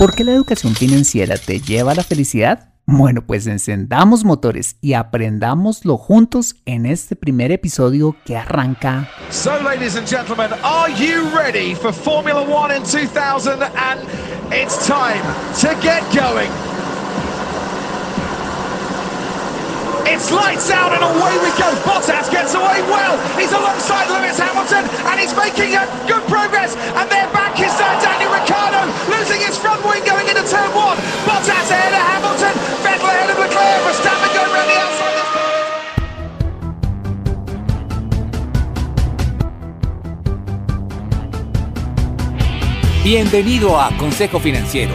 ¿Por qué la educación financiera te lleva a la felicidad? Bueno, pues encendamos motores y aprendámoslo juntos en este primer episodio que arranca. So, ladies and gentlemen, are you ready for Formula One in 2000? And it's time to get going. It's lights out and away we go. Bottas gets away well. He's alongside Lewis Hamilton and he's making a good progress. And they're back is uh, Daniel Ricciardo losing his front wing going into turn one. Bottas ahead of Hamilton. Vettel ahead of Leclerc. Verstappen going round the outside. Bienvenido a Consejo Financiero,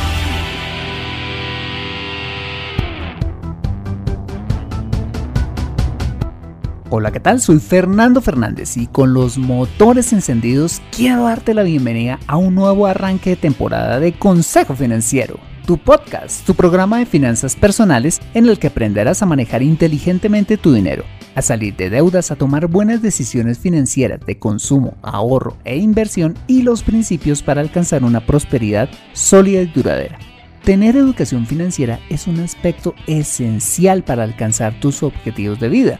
Hola, ¿qué tal? Soy Fernando Fernández y con los motores encendidos quiero darte la bienvenida a un nuevo arranque de temporada de Consejo Financiero, tu podcast, tu programa de finanzas personales en el que aprenderás a manejar inteligentemente tu dinero, a salir de deudas, a tomar buenas decisiones financieras de consumo, ahorro e inversión y los principios para alcanzar una prosperidad sólida y duradera. Tener educación financiera es un aspecto esencial para alcanzar tus objetivos de vida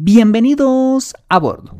Bienvenidos a bordo.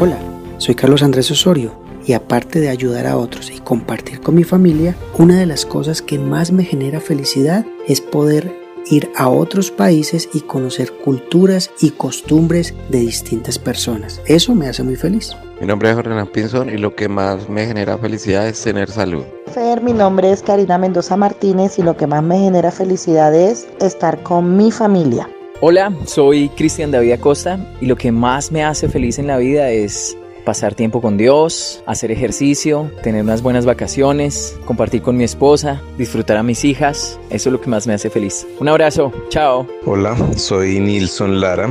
Hola, soy Carlos Andrés Osorio y aparte de ayudar a otros y compartir con mi familia, una de las cosas que más me genera felicidad es poder ir a otros países y conocer culturas y costumbres de distintas personas. Eso me hace muy feliz. Mi nombre es Jorge Pinzón y lo que más me genera felicidad es tener salud. Fer, mi nombre es Karina Mendoza Martínez y lo que más me genera felicidad es estar con mi familia. Hola, soy Cristian David Acosta y lo que más me hace feliz en la vida es pasar tiempo con Dios, hacer ejercicio, tener unas buenas vacaciones, compartir con mi esposa, disfrutar a mis hijas. Eso es lo que más me hace feliz. Un abrazo, chao. Hola, soy Nilson Lara.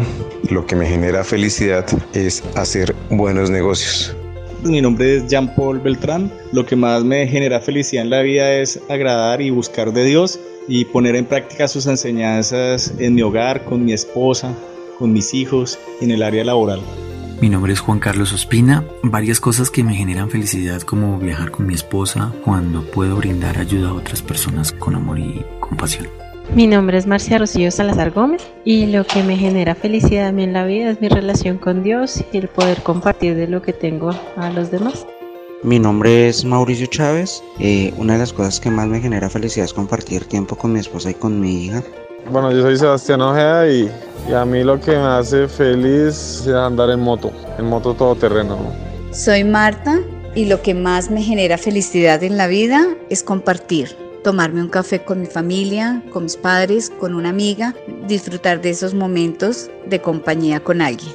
Lo que me genera felicidad es hacer buenos negocios. Mi nombre es Jean Paul Beltrán. Lo que más me genera felicidad en la vida es agradar y buscar de Dios y poner en práctica sus enseñanzas en mi hogar, con mi esposa, con mis hijos y en el área laboral. Mi nombre es Juan Carlos Ospina. Varias cosas que me generan felicidad como viajar con mi esposa cuando puedo brindar ayuda a otras personas con amor y compasión. Mi nombre es Marcia Rocío Salazar Gómez y lo que me genera felicidad a mí en la vida es mi relación con Dios y el poder compartir de lo que tengo a los demás. Mi nombre es Mauricio Chávez. Eh, una de las cosas que más me genera felicidad es compartir tiempo con mi esposa y con mi hija. Bueno, yo soy Sebastián Ojeda y, y a mí lo que me hace feliz es andar en moto, en moto todoterreno. Soy Marta y lo que más me genera felicidad en la vida es compartir. Tomarme un café con mi familia, con mis padres, con una amiga, disfrutar de esos momentos de compañía con alguien.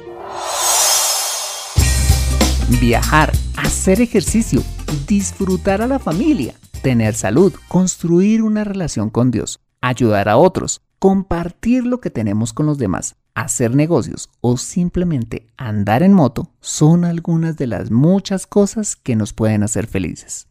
Viajar, hacer ejercicio, disfrutar a la familia, tener salud, construir una relación con Dios, ayudar a otros, compartir lo que tenemos con los demás, hacer negocios o simplemente andar en moto son algunas de las muchas cosas que nos pueden hacer felices.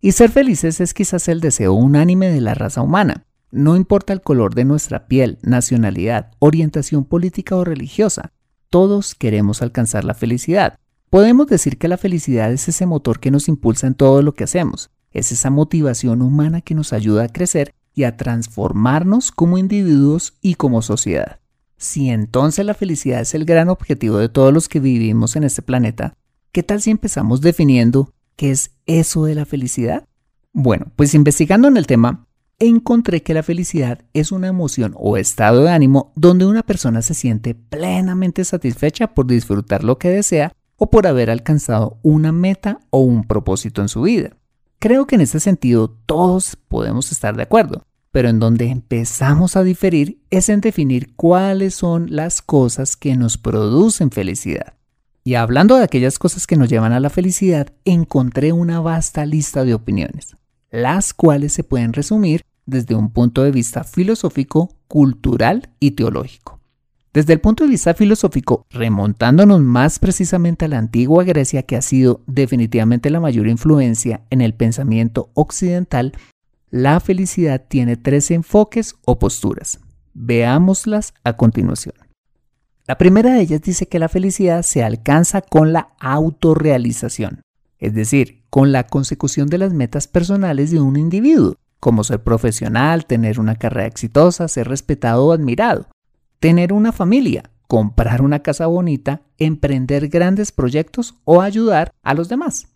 Y ser felices es quizás el deseo unánime de la raza humana. No importa el color de nuestra piel, nacionalidad, orientación política o religiosa, todos queremos alcanzar la felicidad. Podemos decir que la felicidad es ese motor que nos impulsa en todo lo que hacemos, es esa motivación humana que nos ayuda a crecer y a transformarnos como individuos y como sociedad. Si entonces la felicidad es el gran objetivo de todos los que vivimos en este planeta, ¿qué tal si empezamos definiendo qué es eso de la felicidad? Bueno, pues investigando en el tema, encontré que la felicidad es una emoción o estado de ánimo donde una persona se siente plenamente satisfecha por disfrutar lo que desea o por haber alcanzado una meta o un propósito en su vida. Creo que en este sentido todos podemos estar de acuerdo, pero en donde empezamos a diferir es en definir cuáles son las cosas que nos producen felicidad. Y hablando de aquellas cosas que nos llevan a la felicidad, encontré una vasta lista de opiniones, las cuales se pueden resumir desde un punto de vista filosófico, cultural y teológico. Desde el punto de vista filosófico, remontándonos más precisamente a la antigua Grecia, que ha sido definitivamente la mayor influencia en el pensamiento occidental, la felicidad tiene tres enfoques o posturas. Veámoslas a continuación. La primera de ellas dice que la felicidad se alcanza con la autorrealización, es decir, con la consecución de las metas personales de un individuo, como ser profesional, tener una carrera exitosa, ser respetado o admirado tener una familia, comprar una casa bonita, emprender grandes proyectos o ayudar a los demás.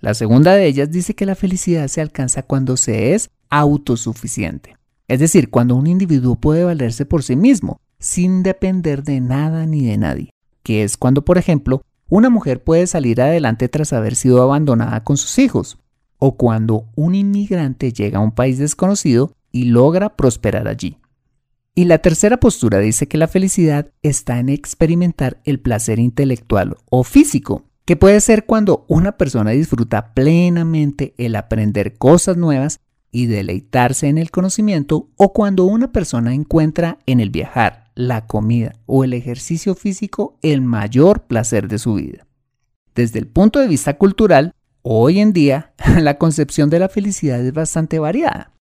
La segunda de ellas dice que la felicidad se alcanza cuando se es autosuficiente, es decir, cuando un individuo puede valerse por sí mismo, sin depender de nada ni de nadie, que es cuando, por ejemplo, una mujer puede salir adelante tras haber sido abandonada con sus hijos, o cuando un inmigrante llega a un país desconocido y logra prosperar allí. Y la tercera postura dice que la felicidad está en experimentar el placer intelectual o físico, que puede ser cuando una persona disfruta plenamente el aprender cosas nuevas y deleitarse en el conocimiento o cuando una persona encuentra en el viajar, la comida o el ejercicio físico el mayor placer de su vida. Desde el punto de vista cultural, hoy en día la concepción de la felicidad es bastante variada.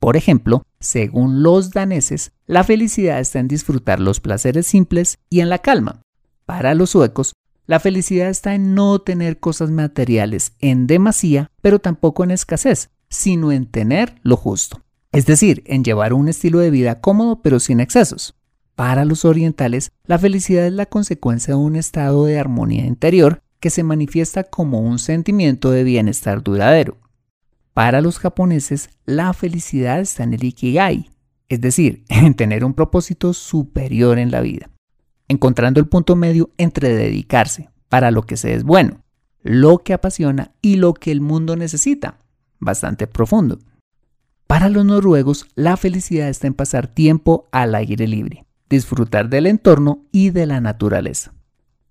Por ejemplo, según los daneses, la felicidad está en disfrutar los placeres simples y en la calma. Para los suecos, la felicidad está en no tener cosas materiales en demasía, pero tampoco en escasez, sino en tener lo justo. Es decir, en llevar un estilo de vida cómodo pero sin excesos. Para los orientales, la felicidad es la consecuencia de un estado de armonía interior que se manifiesta como un sentimiento de bienestar duradero. Para los japoneses, la felicidad está en el ikigai, es decir, en tener un propósito superior en la vida, encontrando el punto medio entre dedicarse para lo que se es bueno, lo que apasiona y lo que el mundo necesita, bastante profundo. Para los noruegos, la felicidad está en pasar tiempo al aire libre, disfrutar del entorno y de la naturaleza.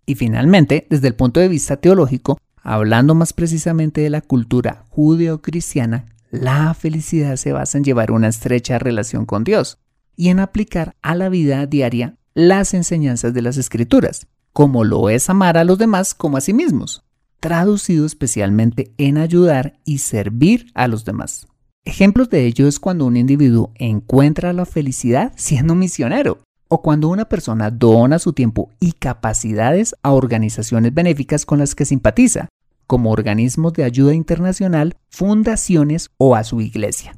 Y finalmente, desde el punto de vista teológico, Hablando más precisamente de la cultura judeo-cristiana, la felicidad se basa en llevar una estrecha relación con Dios y en aplicar a la vida diaria las enseñanzas de las escrituras, como lo es amar a los demás como a sí mismos, traducido especialmente en ayudar y servir a los demás. Ejemplos de ello es cuando un individuo encuentra la felicidad siendo misionero, o cuando una persona dona su tiempo y capacidades a organizaciones benéficas con las que simpatiza, como organismos de ayuda internacional, fundaciones o a su iglesia.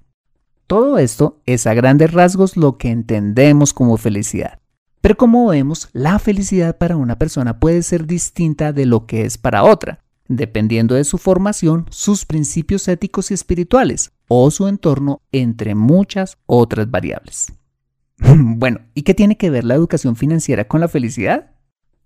Todo esto es a grandes rasgos lo que entendemos como felicidad. Pero como vemos, la felicidad para una persona puede ser distinta de lo que es para otra, dependiendo de su formación, sus principios éticos y espirituales o su entorno, entre muchas otras variables. bueno, ¿y qué tiene que ver la educación financiera con la felicidad?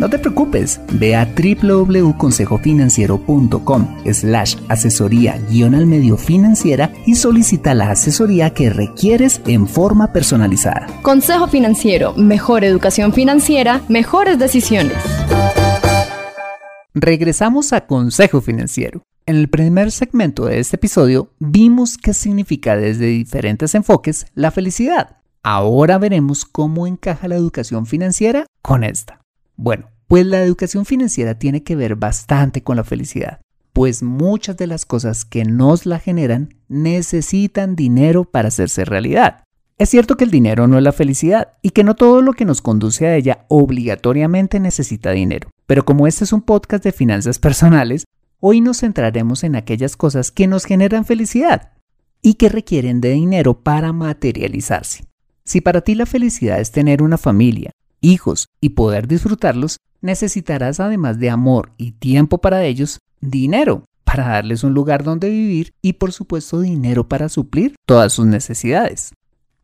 no te preocupes, ve a www.consejofinanciero.com slash asesoría guion al medio financiera y solicita la asesoría que requieres en forma personalizada. Consejo Financiero, mejor educación financiera, mejores decisiones. Regresamos a Consejo Financiero. En el primer segmento de este episodio vimos qué significa desde diferentes enfoques la felicidad. Ahora veremos cómo encaja la educación financiera con esta. Bueno, pues la educación financiera tiene que ver bastante con la felicidad, pues muchas de las cosas que nos la generan necesitan dinero para hacerse realidad. Es cierto que el dinero no es la felicidad y que no todo lo que nos conduce a ella obligatoriamente necesita dinero, pero como este es un podcast de finanzas personales, hoy nos centraremos en aquellas cosas que nos generan felicidad y que requieren de dinero para materializarse. Si para ti la felicidad es tener una familia, hijos y poder disfrutarlos, necesitarás además de amor y tiempo para ellos, dinero para darles un lugar donde vivir y por supuesto dinero para suplir todas sus necesidades.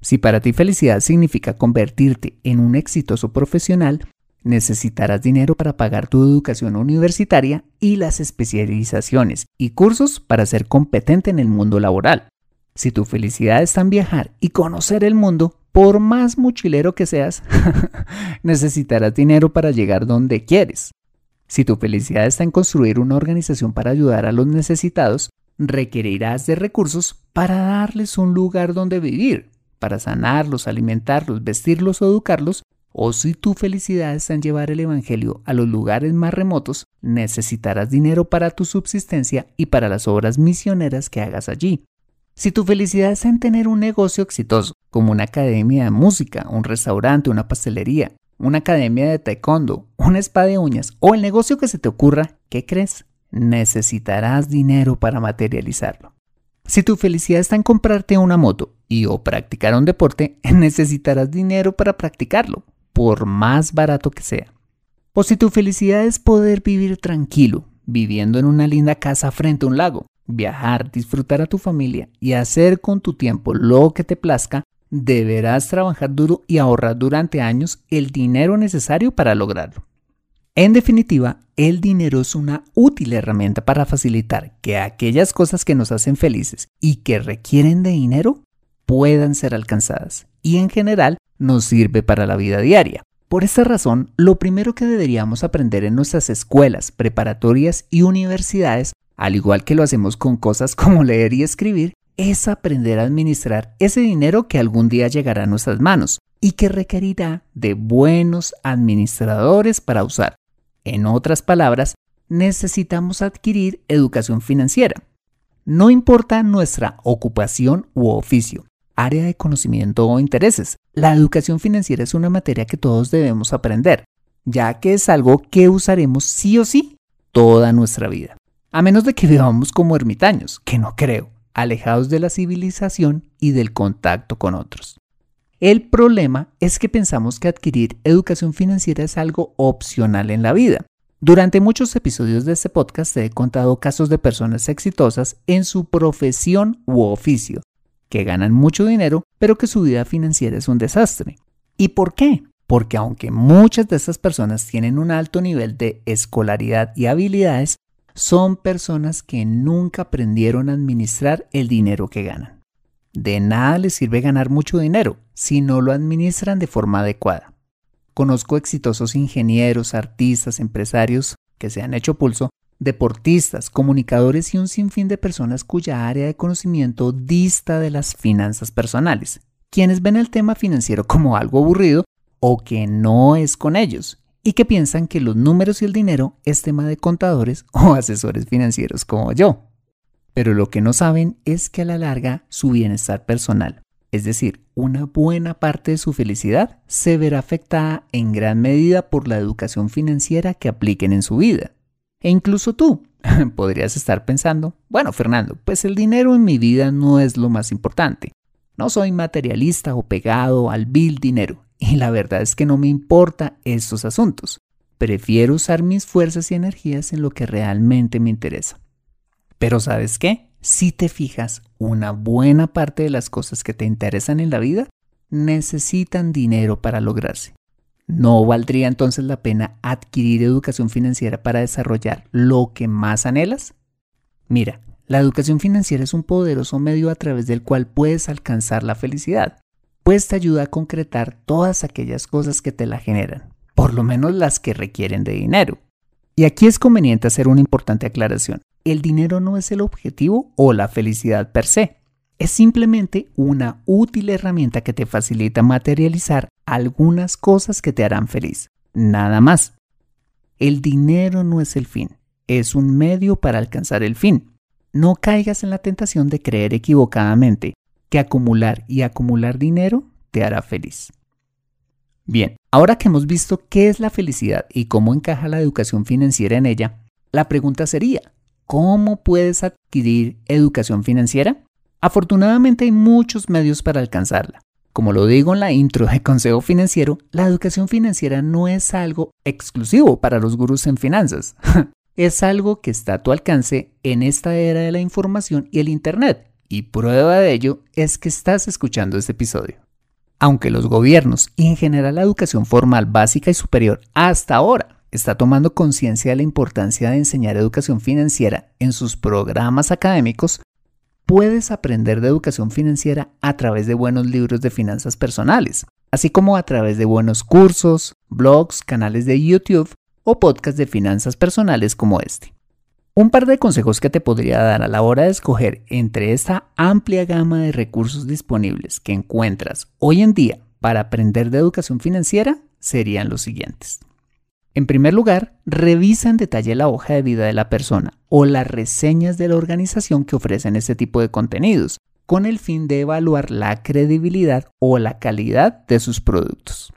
Si para ti felicidad significa convertirte en un exitoso profesional, necesitarás dinero para pagar tu educación universitaria y las especializaciones y cursos para ser competente en el mundo laboral. Si tu felicidad está en viajar y conocer el mundo, por más mochilero que seas, necesitarás dinero para llegar donde quieres. Si tu felicidad está en construir una organización para ayudar a los necesitados, requerirás de recursos para darles un lugar donde vivir, para sanarlos, alimentarlos, vestirlos o educarlos, o si tu felicidad está en llevar el Evangelio a los lugares más remotos, necesitarás dinero para tu subsistencia y para las obras misioneras que hagas allí. Si tu felicidad está en tener un negocio exitoso, como una academia de música, un restaurante, una pastelería, una academia de taekwondo, un spa de uñas o el negocio que se te ocurra, ¿qué crees? Necesitarás dinero para materializarlo. Si tu felicidad está en comprarte una moto y o practicar un deporte, necesitarás dinero para practicarlo, por más barato que sea. O si tu felicidad es poder vivir tranquilo, viviendo en una linda casa frente a un lago, viajar, disfrutar a tu familia y hacer con tu tiempo lo que te plazca, deberás trabajar duro y ahorrar durante años el dinero necesario para lograrlo. En definitiva, el dinero es una útil herramienta para facilitar que aquellas cosas que nos hacen felices y que requieren de dinero puedan ser alcanzadas y en general nos sirve para la vida diaria. Por esta razón, lo primero que deberíamos aprender en nuestras escuelas, preparatorias y universidades, al igual que lo hacemos con cosas como leer y escribir, es aprender a administrar ese dinero que algún día llegará a nuestras manos y que requerirá de buenos administradores para usar. En otras palabras, necesitamos adquirir educación financiera. No importa nuestra ocupación u oficio, área de conocimiento o intereses, la educación financiera es una materia que todos debemos aprender, ya que es algo que usaremos sí o sí toda nuestra vida. A menos de que vivamos como ermitaños, que no creo, alejados de la civilización y del contacto con otros. El problema es que pensamos que adquirir educación financiera es algo opcional en la vida. Durante muchos episodios de este podcast te he contado casos de personas exitosas en su profesión u oficio, que ganan mucho dinero, pero que su vida financiera es un desastre. ¿Y por qué? Porque aunque muchas de estas personas tienen un alto nivel de escolaridad y habilidades, son personas que nunca aprendieron a administrar el dinero que ganan. De nada les sirve ganar mucho dinero si no lo administran de forma adecuada. Conozco exitosos ingenieros, artistas, empresarios que se han hecho pulso, deportistas, comunicadores y un sinfín de personas cuya área de conocimiento dista de las finanzas personales, quienes ven el tema financiero como algo aburrido o que no es con ellos y que piensan que los números y el dinero es tema de contadores o asesores financieros como yo pero lo que no saben es que a la larga su bienestar personal, es decir, una buena parte de su felicidad, se verá afectada en gran medida por la educación financiera que apliquen en su vida. E incluso tú podrías estar pensando, bueno Fernando, pues el dinero en mi vida no es lo más importante. No soy materialista o pegado al vil dinero, y la verdad es que no me importa estos asuntos. Prefiero usar mis fuerzas y energías en lo que realmente me interesa. Pero ¿sabes qué? Si te fijas, una buena parte de las cosas que te interesan en la vida necesitan dinero para lograrse. ¿No valdría entonces la pena adquirir educación financiera para desarrollar lo que más anhelas? Mira, la educación financiera es un poderoso medio a través del cual puedes alcanzar la felicidad, pues te ayuda a concretar todas aquellas cosas que te la generan, por lo menos las que requieren de dinero. Y aquí es conveniente hacer una importante aclaración. El dinero no es el objetivo o la felicidad per se. Es simplemente una útil herramienta que te facilita materializar algunas cosas que te harán feliz. Nada más. El dinero no es el fin, es un medio para alcanzar el fin. No caigas en la tentación de creer equivocadamente que acumular y acumular dinero te hará feliz. Bien, ahora que hemos visto qué es la felicidad y cómo encaja la educación financiera en ella, la pregunta sería, ¿cómo puedes adquirir educación financiera? Afortunadamente hay muchos medios para alcanzarla. Como lo digo en la intro de Consejo Financiero, la educación financiera no es algo exclusivo para los gurús en finanzas. es algo que está a tu alcance en esta era de la información y el Internet. Y prueba de ello es que estás escuchando este episodio. Aunque los gobiernos y en general la educación formal básica y superior hasta ahora está tomando conciencia de la importancia de enseñar educación financiera en sus programas académicos, puedes aprender de educación financiera a través de buenos libros de finanzas personales, así como a través de buenos cursos, blogs, canales de YouTube o podcasts de finanzas personales como este. Un par de consejos que te podría dar a la hora de escoger entre esta amplia gama de recursos disponibles que encuentras hoy en día para aprender de educación financiera serían los siguientes. En primer lugar, revisa en detalle la hoja de vida de la persona o las reseñas de la organización que ofrecen este tipo de contenidos, con el fin de evaluar la credibilidad o la calidad de sus productos.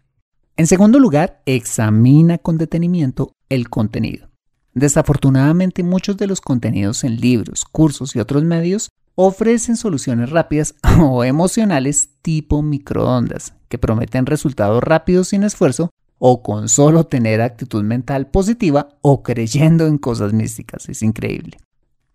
En segundo lugar, examina con detenimiento el contenido. Desafortunadamente muchos de los contenidos en libros, cursos y otros medios ofrecen soluciones rápidas o emocionales tipo microondas, que prometen resultados rápidos sin esfuerzo o con solo tener actitud mental positiva o creyendo en cosas místicas. Es increíble.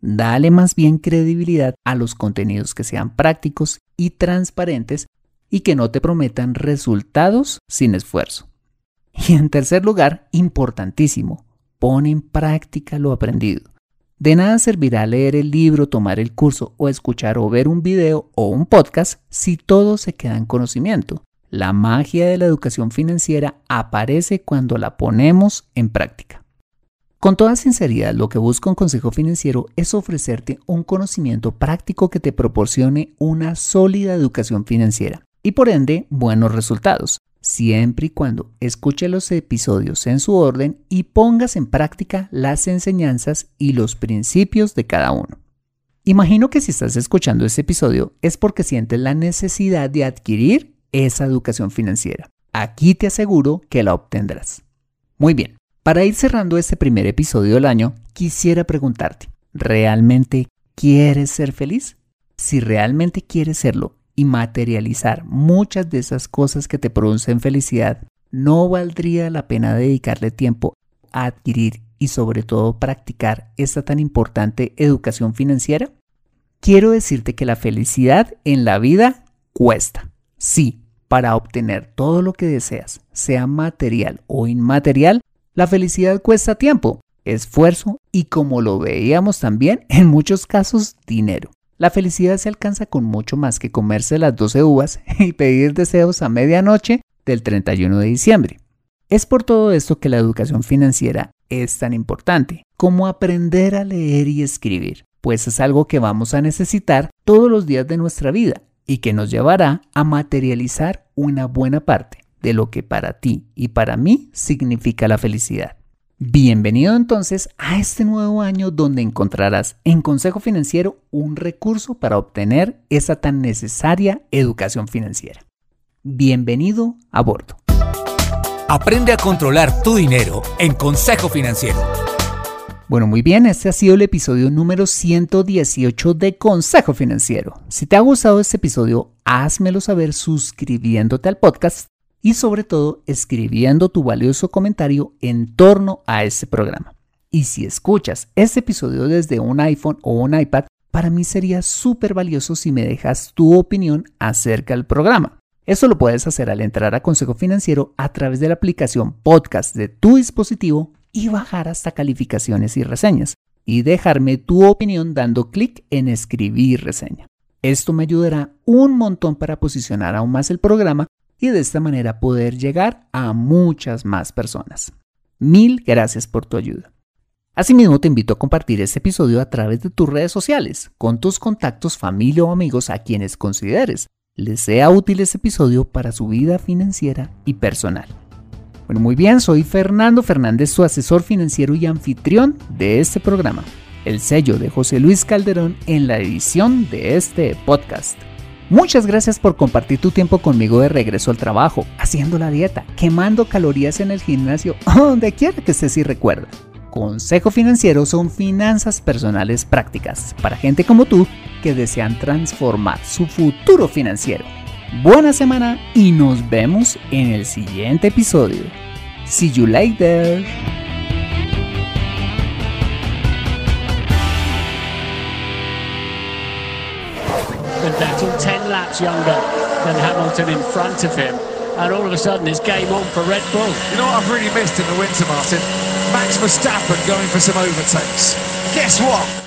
Dale más bien credibilidad a los contenidos que sean prácticos y transparentes y que no te prometan resultados sin esfuerzo. Y en tercer lugar, importantísimo, pone en práctica lo aprendido. De nada servirá leer el libro, tomar el curso o escuchar o ver un video o un podcast si todo se queda en conocimiento. La magia de la educación financiera aparece cuando la ponemos en práctica. Con toda sinceridad, lo que busca un consejo financiero es ofrecerte un conocimiento práctico que te proporcione una sólida educación financiera y por ende buenos resultados siempre y cuando escuche los episodios en su orden y pongas en práctica las enseñanzas y los principios de cada uno. Imagino que si estás escuchando este episodio es porque sientes la necesidad de adquirir esa educación financiera. Aquí te aseguro que la obtendrás. Muy bien, para ir cerrando este primer episodio del año, quisiera preguntarte, ¿realmente quieres ser feliz? Si realmente quieres serlo y materializar muchas de esas cosas que te producen felicidad, ¿no valdría la pena dedicarle tiempo a adquirir y sobre todo practicar esta tan importante educación financiera? Quiero decirte que la felicidad en la vida cuesta. Sí, para obtener todo lo que deseas, sea material o inmaterial, la felicidad cuesta tiempo, esfuerzo y como lo veíamos también en muchos casos, dinero. La felicidad se alcanza con mucho más que comerse las 12 uvas y pedir deseos a medianoche del 31 de diciembre. Es por todo esto que la educación financiera es tan importante, como aprender a leer y escribir, pues es algo que vamos a necesitar todos los días de nuestra vida y que nos llevará a materializar una buena parte de lo que para ti y para mí significa la felicidad. Bienvenido entonces a este nuevo año donde encontrarás en Consejo Financiero un recurso para obtener esa tan necesaria educación financiera. Bienvenido a bordo. Aprende a controlar tu dinero en Consejo Financiero. Bueno, muy bien, este ha sido el episodio número 118 de Consejo Financiero. Si te ha gustado este episodio, házmelo saber suscribiéndote al podcast y sobre todo escribiendo tu valioso comentario en torno a este programa. Y si escuchas este episodio desde un iPhone o un iPad, para mí sería súper valioso si me dejas tu opinión acerca del programa. Eso lo puedes hacer al entrar a Consejo Financiero a través de la aplicación podcast de tu dispositivo y bajar hasta calificaciones y reseñas y dejarme tu opinión dando clic en escribir reseña. Esto me ayudará un montón para posicionar aún más el programa y de esta manera poder llegar a muchas más personas. Mil gracias por tu ayuda. Asimismo, te invito a compartir este episodio a través de tus redes sociales, con tus contactos, familia o amigos a quienes consideres les sea útil este episodio para su vida financiera y personal. Bueno, muy bien, soy Fernando Fernández, su asesor financiero y anfitrión de este programa, el sello de José Luis Calderón en la edición de este podcast. Muchas gracias por compartir tu tiempo conmigo de regreso al trabajo, haciendo la dieta, quemando calorías en el gimnasio, donde quiera que estés y recuerda. Consejo Financiero son finanzas personales prácticas para gente como tú que desean transformar su futuro financiero. Buena semana y nos vemos en el siguiente episodio. See you later. 10 laps younger than Hamilton in front of him. And all of a sudden, it's game on for Red Bull. You know what I've really missed in the winter, Martin? Max Verstappen going for some overtakes. Guess what?